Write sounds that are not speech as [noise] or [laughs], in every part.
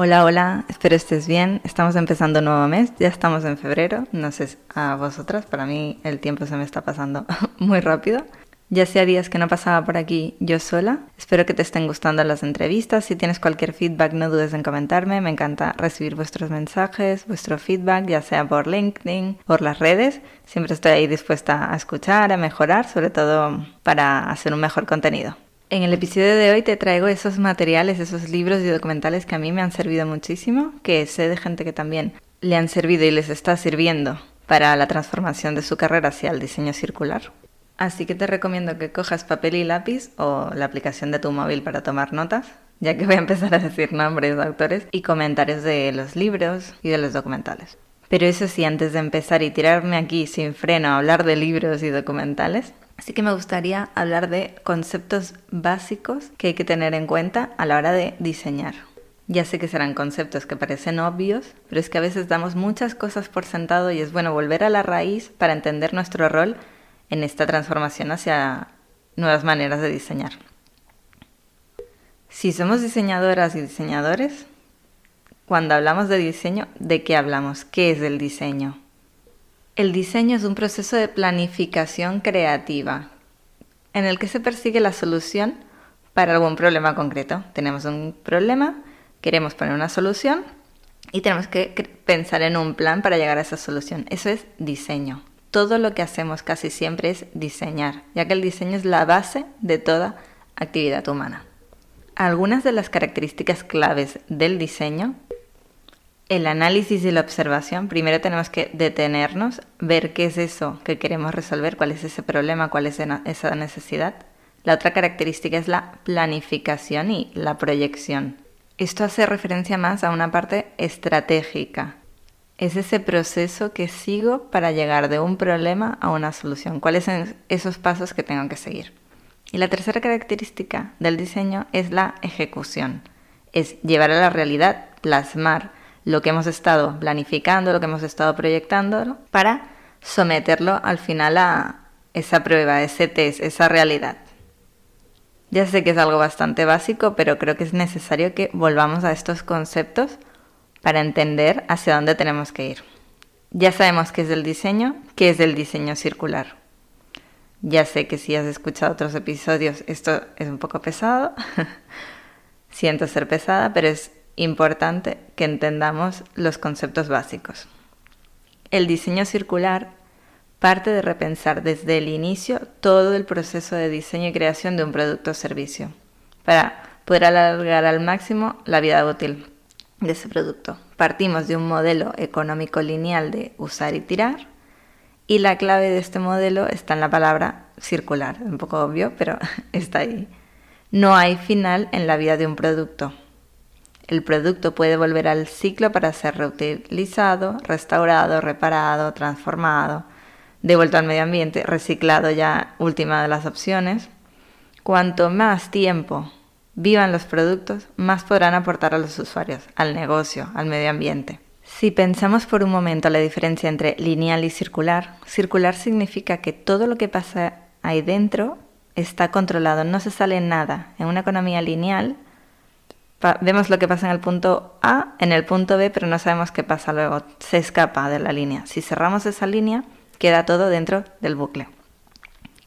Hola, hola, espero estés bien. Estamos empezando un nuevo mes, ya estamos en febrero. No sé a vosotras, para mí el tiempo se me está pasando [laughs] muy rápido. Ya hacía días que no pasaba por aquí yo sola. Espero que te estén gustando las entrevistas. Si tienes cualquier feedback, no dudes en comentarme. Me encanta recibir vuestros mensajes, vuestro feedback, ya sea por LinkedIn, por las redes. Siempre estoy ahí dispuesta a escuchar, a mejorar, sobre todo para hacer un mejor contenido. En el episodio de hoy te traigo esos materiales, esos libros y documentales que a mí me han servido muchísimo, que sé de gente que también le han servido y les está sirviendo para la transformación de su carrera hacia el diseño circular. Así que te recomiendo que cojas papel y lápiz o la aplicación de tu móvil para tomar notas, ya que voy a empezar a decir nombres de autores y comentarios de los libros y de los documentales. Pero eso sí, antes de empezar y tirarme aquí sin freno a hablar de libros y documentales, Así que me gustaría hablar de conceptos básicos que hay que tener en cuenta a la hora de diseñar. Ya sé que serán conceptos que parecen obvios, pero es que a veces damos muchas cosas por sentado y es bueno volver a la raíz para entender nuestro rol en esta transformación hacia nuevas maneras de diseñar. Si somos diseñadoras y diseñadores, cuando hablamos de diseño, ¿de qué hablamos? ¿Qué es el diseño? El diseño es un proceso de planificación creativa en el que se persigue la solución para algún problema concreto. Tenemos un problema, queremos poner una solución y tenemos que pensar en un plan para llegar a esa solución. Eso es diseño. Todo lo que hacemos casi siempre es diseñar, ya que el diseño es la base de toda actividad humana. Algunas de las características claves del diseño el análisis y la observación, primero tenemos que detenernos, ver qué es eso que queremos resolver, cuál es ese problema, cuál es esa necesidad. La otra característica es la planificación y la proyección. Esto hace referencia más a una parte estratégica. Es ese proceso que sigo para llegar de un problema a una solución. ¿Cuáles son esos pasos que tengo que seguir? Y la tercera característica del diseño es la ejecución. Es llevar a la realidad, plasmar, lo que hemos estado planificando, lo que hemos estado proyectando, para someterlo al final a esa prueba, ese test, esa realidad. Ya sé que es algo bastante básico, pero creo que es necesario que volvamos a estos conceptos para entender hacia dónde tenemos que ir. Ya sabemos qué es el diseño, qué es el diseño circular. Ya sé que si has escuchado otros episodios esto es un poco pesado, [laughs] siento ser pesada, pero es importante que entendamos los conceptos básicos. El diseño circular parte de repensar desde el inicio todo el proceso de diseño y creación de un producto o servicio para poder alargar al máximo la vida útil de ese producto. Partimos de un modelo económico lineal de usar y tirar y la clave de este modelo está en la palabra circular, un poco obvio, pero [laughs] está ahí. No hay final en la vida de un producto. El producto puede volver al ciclo para ser reutilizado, restaurado, reparado, transformado, devuelto al medio ambiente, reciclado ya última de las opciones. Cuanto más tiempo vivan los productos, más podrán aportar a los usuarios, al negocio, al medio ambiente. Si pensamos por un momento la diferencia entre lineal y circular, circular significa que todo lo que pasa ahí dentro está controlado, no se sale nada. En una economía lineal, vemos lo que pasa en el punto A, en el punto B, pero no sabemos qué pasa luego. Se escapa de la línea. Si cerramos esa línea, queda todo dentro del bucle.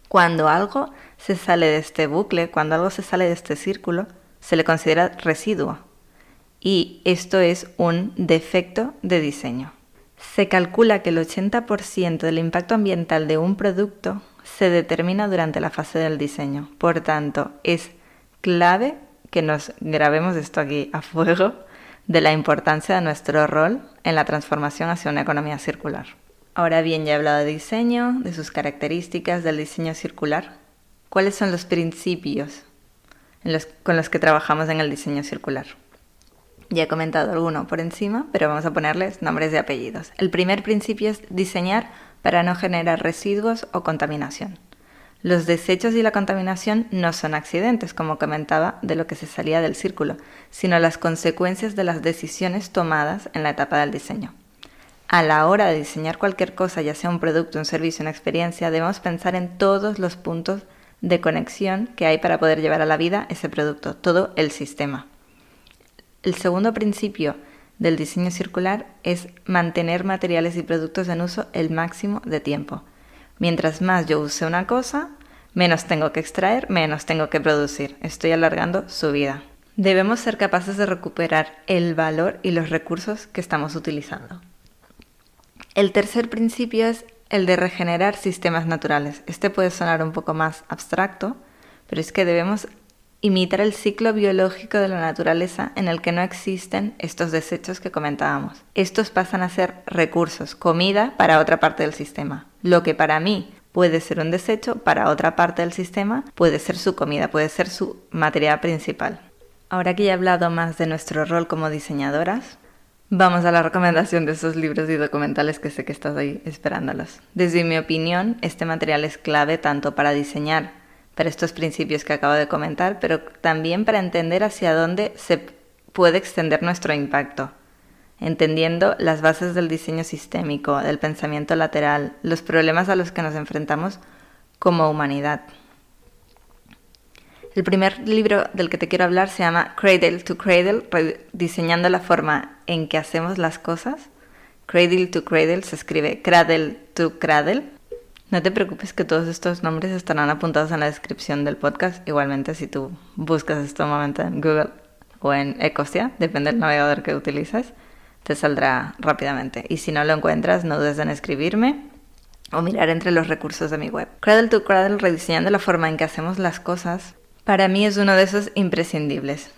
Cuando algo se sale de este bucle, cuando algo se sale de este círculo, se le considera residuo. Y esto es un defecto de diseño. Se calcula que el 80% del impacto ambiental de un producto se determina durante la fase del diseño. Por tanto, es clave que nos grabemos esto aquí a fuego de la importancia de nuestro rol en la transformación hacia una economía circular. Ahora bien, ya he hablado de diseño, de sus características, del diseño circular. ¿Cuáles son los principios con los que trabajamos en el diseño circular? Ya he comentado alguno por encima, pero vamos a ponerles nombres de apellidos. El primer principio es diseñar para no generar residuos o contaminación. Los desechos y la contaminación no son accidentes, como comentaba, de lo que se salía del círculo, sino las consecuencias de las decisiones tomadas en la etapa del diseño. A la hora de diseñar cualquier cosa, ya sea un producto, un servicio, una experiencia, debemos pensar en todos los puntos de conexión que hay para poder llevar a la vida ese producto, todo el sistema. El segundo principio del diseño circular es mantener materiales y productos en uso el máximo de tiempo. Mientras más yo use una cosa, menos tengo que extraer, menos tengo que producir. Estoy alargando su vida. Debemos ser capaces de recuperar el valor y los recursos que estamos utilizando. El tercer principio es el de regenerar sistemas naturales. Este puede sonar un poco más abstracto, pero es que debemos imitar el ciclo biológico de la naturaleza en el que no existen estos desechos que comentábamos. Estos pasan a ser recursos, comida para otra parte del sistema. Lo que para mí puede ser un desecho, para otra parte del sistema puede ser su comida, puede ser su material principal. Ahora que ya he hablado más de nuestro rol como diseñadoras, vamos a la recomendación de esos libros y documentales que sé que estás ahí esperándolos. Desde mi opinión, este material es clave tanto para diseñar para estos principios que acabo de comentar, pero también para entender hacia dónde se puede extender nuestro impacto entendiendo las bases del diseño sistémico, del pensamiento lateral, los problemas a los que nos enfrentamos como humanidad. El primer libro del que te quiero hablar se llama Cradle to Cradle, diseñando la forma en que hacemos las cosas. Cradle to Cradle se escribe Cradle to Cradle. No te preocupes que todos estos nombres estarán apuntados en la descripción del podcast. Igualmente si tú buscas esto un momento en Google o en Ecosia, depende del navegador que utilices te saldrá rápidamente. Y si no lo encuentras, no dudes en escribirme o mirar entre los recursos de mi web. Cradle to Cradle, rediseñando la forma en que hacemos las cosas, para mí es uno de esos imprescindibles.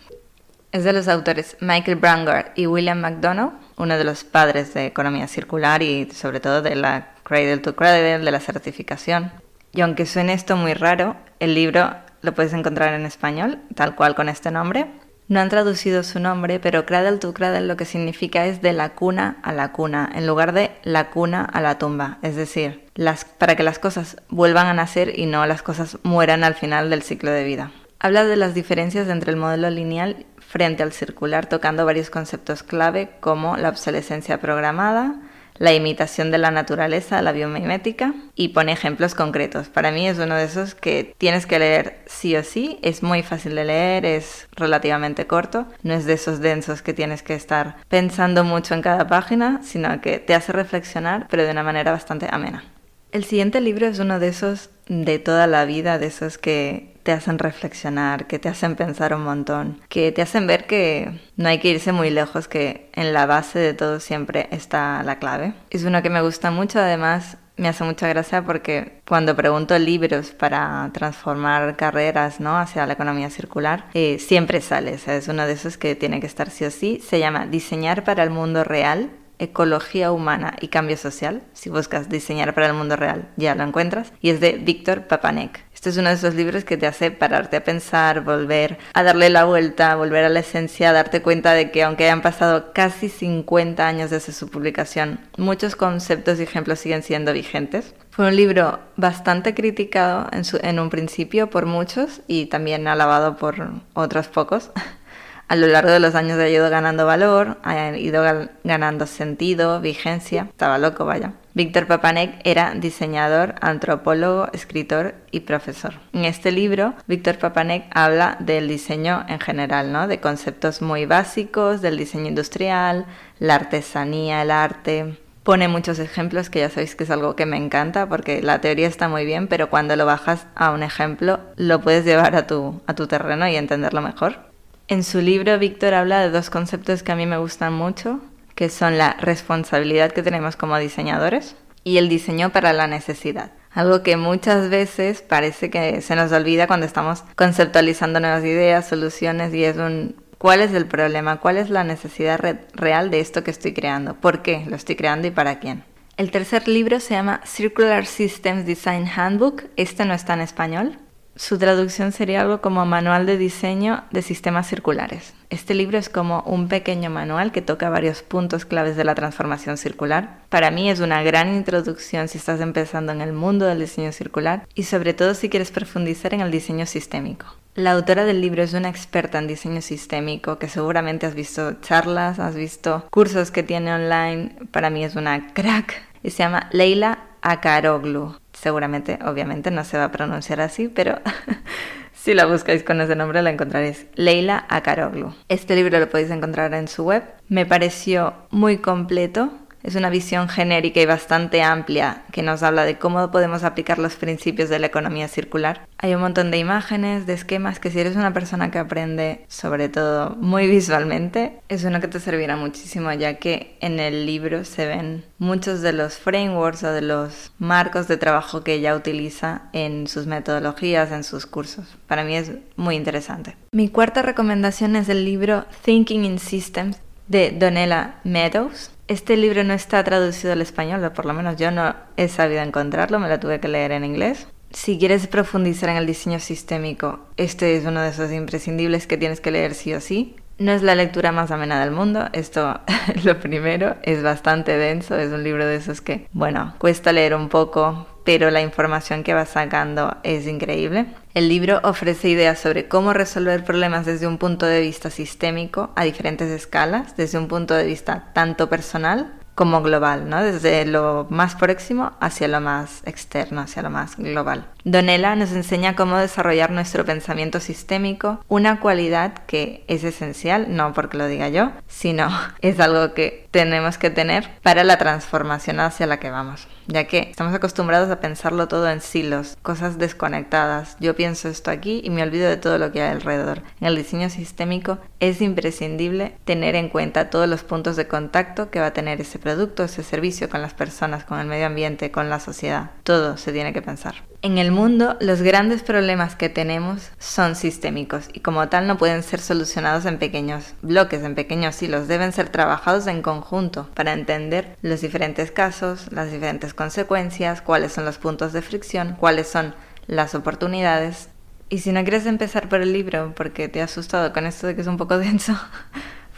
Es de los autores Michael Brangard y William McDonough, uno de los padres de economía circular y sobre todo de la Cradle to Cradle, de la certificación. Y aunque suene esto muy raro, el libro lo puedes encontrar en español, tal cual con este nombre, no han traducido su nombre, pero Cradle to Cradle lo que significa es de la cuna a la cuna, en lugar de la cuna a la tumba. Es decir, las, para que las cosas vuelvan a nacer y no las cosas mueran al final del ciclo de vida. Habla de las diferencias entre el modelo lineal frente al circular, tocando varios conceptos clave como la obsolescencia programada, la imitación de la naturaleza, la biomimética, y pone ejemplos concretos. Para mí es uno de esos que tienes que leer sí o sí, es muy fácil de leer, es relativamente corto, no es de esos densos que tienes que estar pensando mucho en cada página, sino que te hace reflexionar, pero de una manera bastante amena. El siguiente libro es uno de esos de toda la vida, de esos que te hacen reflexionar, que te hacen pensar un montón, que te hacen ver que no hay que irse muy lejos, que en la base de todo siempre está la clave. Es uno que me gusta mucho, además me hace mucha gracia porque cuando pregunto libros para transformar carreras ¿no? hacia la economía circular, eh, siempre sale. es uno de esos que tiene que estar sí o sí. Se llama Diseñar para el mundo real Ecología Humana y Cambio Social. Si buscas diseñar para el mundo real, ya lo encuentras. Y es de Víctor Papanek. Este es uno de esos libros que te hace pararte a pensar, volver a darle la vuelta, volver a la esencia, darte cuenta de que aunque hayan pasado casi 50 años desde su publicación, muchos conceptos y ejemplos siguen siendo vigentes. Fue un libro bastante criticado en, en un principio por muchos y también alabado por otros pocos. [laughs] a lo largo de los años ha ido ganando valor, ha ido ganando sentido, vigencia. Estaba loco, vaya. Víctor Papanek era diseñador, antropólogo, escritor y profesor. En este libro, Víctor Papanek habla del diseño en general, ¿no? De conceptos muy básicos, del diseño industrial, la artesanía, el arte. Pone muchos ejemplos que ya sabéis que es algo que me encanta porque la teoría está muy bien, pero cuando lo bajas a un ejemplo lo puedes llevar a tu, a tu terreno y entenderlo mejor. En su libro, Víctor habla de dos conceptos que a mí me gustan mucho, que son la responsabilidad que tenemos como diseñadores y el diseño para la necesidad. Algo que muchas veces parece que se nos olvida cuando estamos conceptualizando nuevas ideas, soluciones y es un ¿cuál es el problema? ¿Cuál es la necesidad real de esto que estoy creando? ¿Por qué lo estoy creando y para quién? El tercer libro se llama Circular Systems Design Handbook. Este no está en español, Su traducción sería algo como Manual de Diseño de Sistemas Circulares. Este libro es como un pequeño manual que toca varios puntos claves de la transformación circular. Para mí es una gran introducción si estás empezando en el mundo del diseño circular y sobre todo si quieres profundizar en el diseño sistémico. La autora del libro es una experta en diseño sistémico que seguramente has visto charlas, has visto cursos que tiene online. Para mí es una crack y se llama Leila Akaroglu. Seguramente, obviamente, no se va a pronunciar así, pero [laughs] si la buscáis con ese nombre la encontraréis. Leila Akaroglu. Este libro lo podéis encontrar en su web. Me pareció muy completo es una visión genérica y bastante amplia que nos habla de cómo podemos aplicar los principios de la economía circular. Hay un montón de imágenes, de esquemas que si eres una persona que aprende sobre todo muy visualmente, es uno que te servirá muchísimo ya que en el libro se ven muchos de los frameworks o de los marcos de trabajo que ella utiliza en sus metodologías, en sus cursos. Para mí es muy interesante. Mi cuarta recomendación es el libro Thinking in Systems de Donella Meadows. Este libro no está traducido al español, o por lo menos yo no he sabido encontrarlo, me lo tuve que leer en inglés. Si quieres profundizar en el diseño sistémico, este es uno de esos imprescindibles que tienes que leer sí o sí. No es la lectura más amena del mundo, esto [laughs] lo primero, es bastante denso, es un libro de esos que, bueno, cuesta leer un poco, pero la información que va sacando es increíble. El libro ofrece ideas sobre cómo resolver problemas desde un punto de vista sistémico a diferentes escalas, desde un punto de vista tanto personal como global, ¿no? Desde lo más próximo hacia lo más externo, hacia lo más global. Donella nos enseña cómo desarrollar nuestro pensamiento sistémico, una cualidad que es esencial, no porque lo diga yo, sino [laughs] es algo que tenemos que tener para la transformación hacia la que vamos, ya que estamos acostumbrados a pensarlo todo en silos, cosas desconectadas. Yo pienso esto aquí y me olvido de todo lo que hay alrededor. En el diseño sistémico es imprescindible tener en cuenta todos los puntos de contacto que va a tener ese producto, ese servicio con las personas, con el medio ambiente, con la sociedad. Todo se tiene que pensar. En el mundo, los grandes problemas que tenemos son sistémicos y como tal no pueden ser solucionados en pequeños bloques, en pequeños hilos, deben ser trabajados en conjunto para entender los diferentes casos, las diferentes consecuencias, cuáles son los puntos de fricción, cuáles son las oportunidades. Y si no quieres empezar por el libro porque te ha asustado con esto de que es un poco [laughs] denso,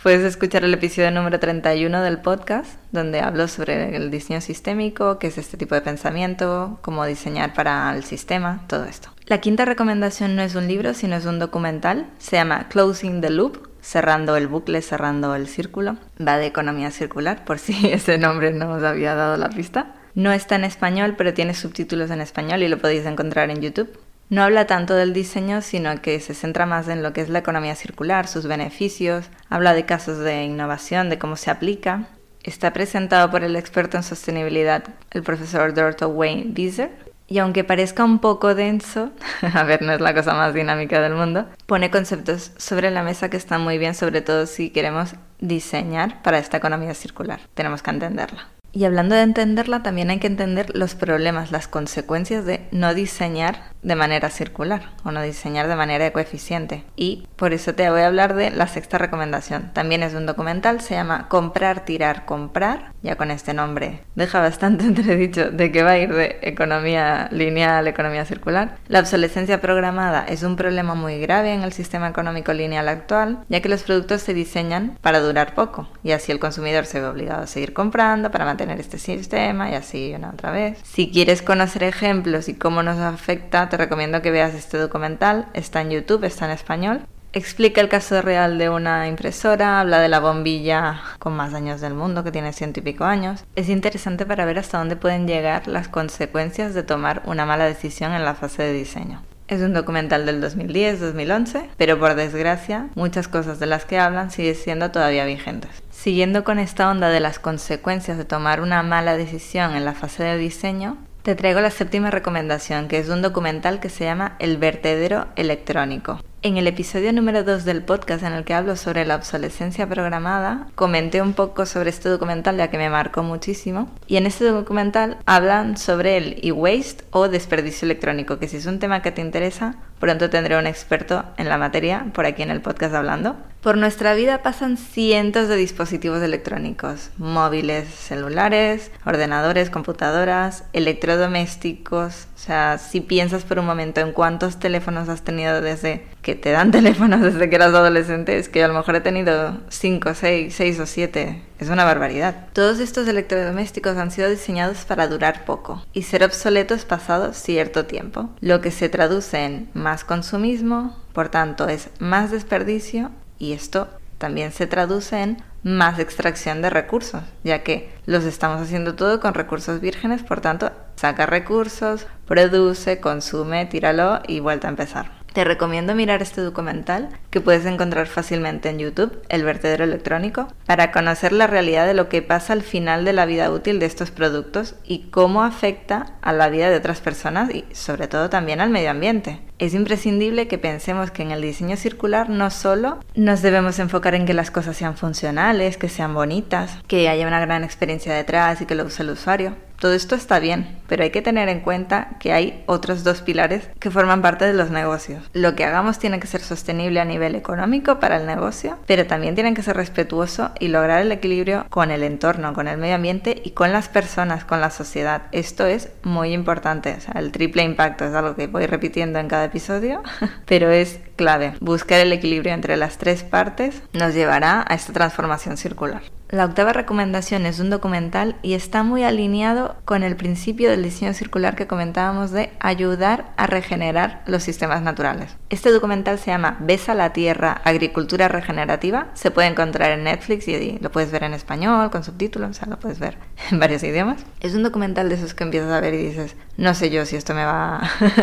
Puedes escuchar el episodio número 31 del podcast, donde hablo sobre el diseño sistémico, qué es este tipo de pensamiento, cómo diseñar para el sistema, todo esto. La quinta recomendación no es un libro, sino es un documental. Se llama Closing the Loop, cerrando el bucle, cerrando el círculo. Va de economía circular, por si [laughs] ese nombre no os había dado la pista. No está en español, pero tiene subtítulos en español y lo podéis encontrar en YouTube. No habla tanto del diseño, sino que se centra más en lo que es la economía circular, sus beneficios, habla de casos de innovación, de cómo se aplica. Está presentado por el experto en sostenibilidad, el profesor Dorto Wayne Beezer, y aunque parezca un poco denso, [laughs] a ver, no es la cosa más dinámica del mundo, pone conceptos sobre la mesa que están muy bien, sobre todo si queremos diseñar para esta economía circular. Tenemos que entenderla. Y hablando de entenderla, también hay que entender los problemas, las consecuencias de no diseñar de manera circular o no diseñar de manera ecoeficiente. Y por eso te voy a hablar de la sexta recomendación. También es un documental, se llama Comprar, Tirar, Comprar. Ya con este nombre deja bastante [laughs] entredicho de que va a ir de economía lineal, economía circular. La obsolescencia programada es un problema muy grave en el sistema económico lineal actual, ya que los productos se diseñan para durar poco y así el consumidor se ve obligado a seguir comprando para mantener este sistema y así una otra vez. Si quieres conocer ejemplos y cómo nos afecta, te recomiendo que veas este documental. Está en YouTube, está en español. Explica el caso real de una impresora, habla de la bombilla con más años del mundo, que tiene ciento y pico años. Es interesante para ver hasta dónde pueden llegar las consecuencias de tomar una mala decisión en la fase de diseño. Es un documental del 2010-2011, pero por desgracia muchas cosas de las que hablan siguen siendo todavía vigentes. Siguiendo con esta onda de las consecuencias de tomar una mala decisión en la fase de diseño, te traigo la séptima recomendación, que es un documental que se llama El vertedero electrónico. En el episodio número 2 del podcast en el que hablo sobre la obsolescencia programada, comenté un poco sobre este documental ya que me marcó muchísimo. Y en este documental hablan sobre el e-waste o desperdicio electrónico, que si es un tema que te interesa, Pronto tendré un experto en la materia por aquí en el podcast hablando. Por nuestra vida pasan cientos de dispositivos electrónicos, móviles, celulares, ordenadores, computadoras, electrodomésticos. O sea, si piensas por un momento en cuántos teléfonos has tenido desde que te dan [laughs] teléfonos desde que eras adolescente, es que a lo mejor he tenido 5, 6, 6 o 7. Es una barbaridad. Todos estos electrodomésticos han sido diseñados para durar poco y ser obsoletos pasado cierto tiempo, lo que se traduce en más consumismo, por tanto es más desperdicio y esto también se traduce en más extracción de recursos, ya que los estamos haciendo todo con recursos vírgenes, por tanto, saca recursos, produce, consume, tíralo y vuelta a empezar. Te recomiendo mirar este documental que puedes encontrar fácilmente en YouTube, El vertedero electrónico, para conocer la realidad de lo que pasa al final de la vida útil de estos productos y cómo afecta a la vida de otras personas y sobre todo también al medio ambiente. Es imprescindible que pensemos que en el diseño circular no solo nos debemos enfocar en que las cosas sean funcionales, que sean bonitas, que haya una gran experiencia detrás y que lo use el usuario, todo esto está bien, pero hay que tener en cuenta que hay otros dos pilares que forman parte de los negocios. Lo que hagamos tiene que ser sostenible a nivel económico para el negocio, pero también tiene que ser respetuoso y lograr el equilibrio con el entorno, con el medio ambiente y con las personas, con la sociedad. Esto es muy importante. O el triple impacto es algo que voy repitiendo en cada episodio, [laughs] pero es clave. Buscar el equilibrio entre las tres partes nos llevará a esta transformación circular. La octava recomendación es un documental y está muy alineado con el principio del diseño circular que comentábamos de ayudar a regenerar los sistemas naturales. Este documental se llama Besa la Tierra, Agricultura Regenerativa. Se puede encontrar en Netflix y lo puedes ver en español, con subtítulos, o sea, lo puedes ver [laughs] en varios idiomas. Es un documental de esos que empiezas a ver y dices, no sé yo si esto me va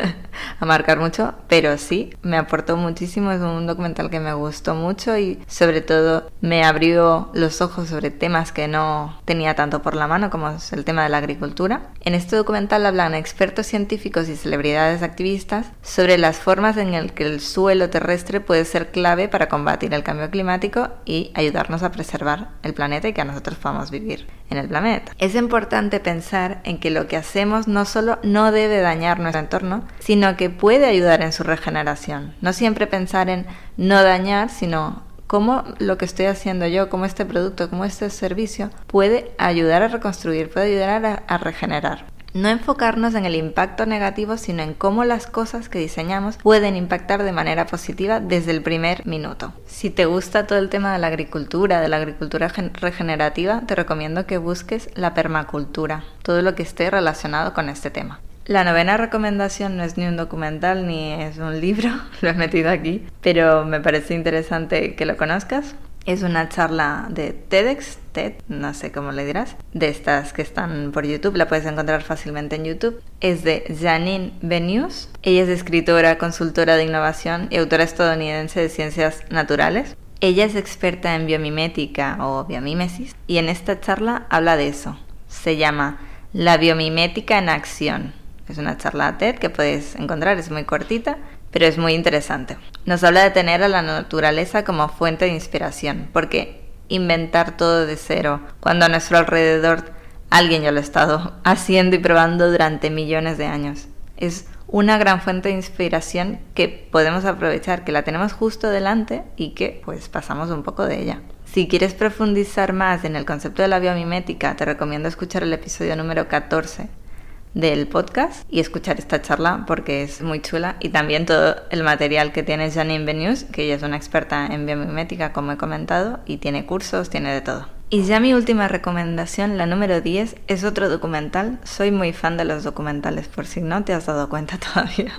[laughs] a marcar mucho, pero sí, me aportó muchísimo. Es un documental que me gustó mucho y sobre todo me abrió los ojos sobre temas que no tenía tanto por la mano como es el tema de la agricultura. En este documental hablan expertos científicos y celebridades activistas sobre las formas en las que el suelo terrestre puede ser clave para combatir el cambio climático y ayudarnos a preservar el planeta y que nosotros podamos vivir en el planeta. Es importante pensar en que lo que hacemos no solo no debe dañar nuestro entorno, sino que puede ayudar en su regeneración. No siempre pensar en no dañar, sino cómo lo que estoy haciendo yo, cómo este producto, cómo este servicio puede ayudar a reconstruir, puede ayudar a, regenerar. No enfocarnos en el impacto negativo, sino en cómo las cosas que diseñamos pueden impactar de manera positiva desde el primer minuto. Si te gusta todo el tema de la agricultura, de la agricultura regenerativa, te recomiendo que busques la permacultura, todo lo que esté relacionado con este tema. La novena recomendación no es ni un documental ni es un libro, [laughs] lo he metido aquí, pero me parece interesante que lo conozcas. Es una charla de TEDx, TED, no sé cómo le dirás, de estas que están por YouTube, la puedes encontrar fácilmente en YouTube. Es de Janine Benius. Ella es escritora, consultora de innovación y autora estadounidense de ciencias naturales. Ella es experta en biomimética o biomímesis y en esta charla habla de eso. Se llama La biomimética en acción es una charla TED que puedes encontrar, es muy cortita, pero es muy interesante. Nos habla de tener a la naturaleza como fuente de inspiración, porque inventar todo de cero, cuando a nuestro alrededor alguien ya lo ha estado [laughs] haciendo y probando durante millones de años. Es una gran fuente de inspiración que podemos aprovechar, que la tenemos justo delante y que pues pasamos un poco de ella. Si quieres profundizar más en el concepto de la biomimética, te recomiendo escuchar el episodio número 14 del podcast y escuchar esta charla porque es muy chula y también todo el material que tiene Janine Benius, que ella es una experta en biomimética como he comentado y tiene cursos, tiene de todo. Y ya mi última recomendación, la número 10, es otro documental. Soy muy fan de los documentales por si no te has dado cuenta [laughs] todavía.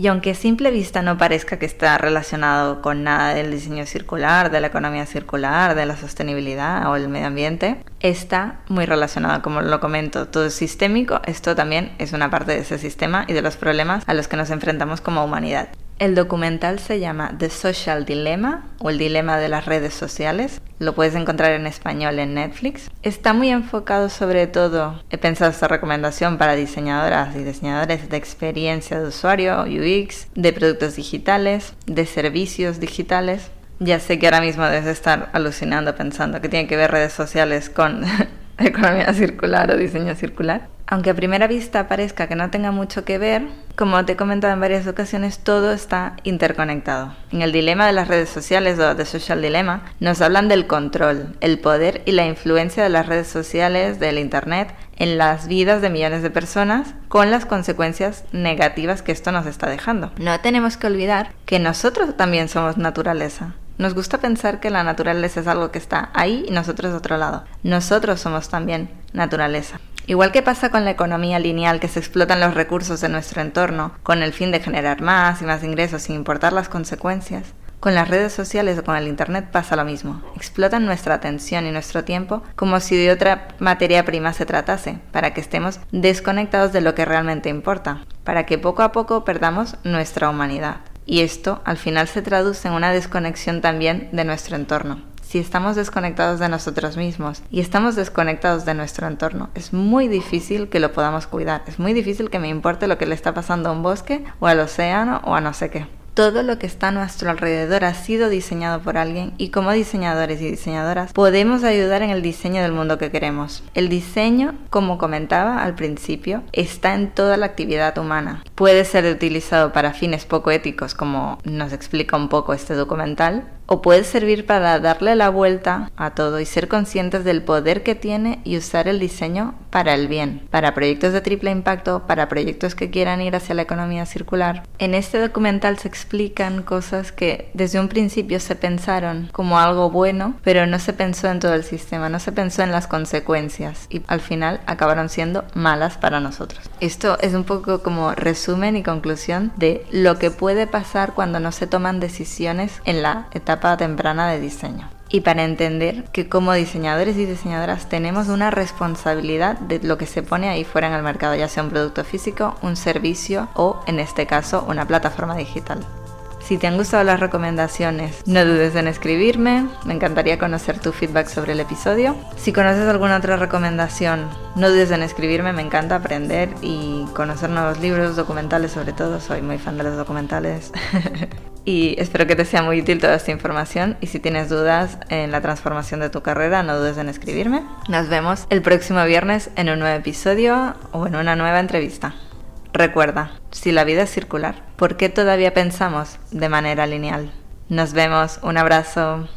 Y aunque a simple vista no parezca que está relacionado con nada del diseño circular, de la economía circular, de la sostenibilidad o el medio ambiente, está muy relacionado, como lo comento, todo es sistémico, esto también es una parte de ese sistema y de los problemas a los que nos enfrentamos como humanidad. El documental se llama The Social Dilemma o el dilema de las redes sociales. Lo puedes encontrar en español en Netflix. Está muy enfocado sobre todo, he pensado esta recomendación para diseñadoras y diseñadores de experiencia de usuario, UX, de productos digitales, de servicios digitales. Ya sé que ahora mismo debes estar alucinando pensando que tiene que ver redes sociales con [laughs] economía circular o diseño circular. Aunque a primera vista parezca que no tenga mucho que ver, como te he comentado en varias ocasiones, todo está interconectado. En el dilema de las redes sociales o The Social Dilemma nos hablan del control, el poder y la influencia de las redes sociales, del Internet, en las vidas de millones de personas con las consecuencias negativas que esto nos está dejando. No tenemos que olvidar que nosotros también somos naturaleza. Nos gusta pensar que la naturaleza es algo que está ahí y nosotros otro lado. Nosotros somos también naturaleza. Igual que pasa con la economía lineal, que se explotan los recursos de nuestro entorno con el fin de generar más y más ingresos sin importar las consecuencias, con las redes sociales o con el Internet pasa lo mismo. Explotan nuestra atención y nuestro tiempo como si de otra materia prima se tratase, para que estemos desconectados de lo que realmente importa, para que poco a poco perdamos nuestra humanidad. Y esto al final se traduce en una desconexión también de nuestro entorno si estamos desconectados de nosotros mismos y estamos desconectados de nuestro entorno, es muy difícil que lo podamos cuidar. Es muy difícil que me importe lo que le está pasando a un bosque o al océano o a no sé qué. Todo lo que está a nuestro alrededor ha sido diseñado por alguien y como diseñadores y diseñadoras podemos ayudar en el diseño del mundo que queremos. El diseño, como comentaba al principio, está en toda la actividad humana. Puede ser utilizado para fines poco éticos, como nos explica un poco este documental, o puede servir para darle la vuelta a todo y ser conscientes del poder que tiene y usar el diseño para el bien, para proyectos de triple impacto, para proyectos que quieran ir hacia la economía circular. En este documental se explican cosas que desde un principio se pensaron como algo bueno, pero no se pensó en todo el sistema, no se pensó en las consecuencias y al final acabaron siendo malas para nosotros. Esto es un poco como resumen y conclusión de lo que puede pasar cuando no se toman decisiones en la etapa temprana de diseño. Y para entender que como diseñadores y diseñadoras tenemos una responsabilidad de lo que se pone ahí fuera en el mercado, ya sea un producto físico, un servicio o en este caso una plataforma digital. Si te han gustado las recomendaciones, no dudes en escribirme, me encantaría conocer tu feedback sobre el episodio. Si conoces alguna otra recomendación, no dudes en escribirme, me encanta aprender y conocer nuevos libros, documentales sobre todo, soy muy fan de los documentales. [laughs] y espero que te sea muy útil toda esta información y si tienes dudas en la transformación de tu carrera, no dudes en escribirme. Nos vemos el próximo viernes en un nuevo episodio o en una nueva entrevista. Recuerda, si la vida es circular, ¿por qué todavía pensamos de manera lineal? Nos vemos, un abrazo.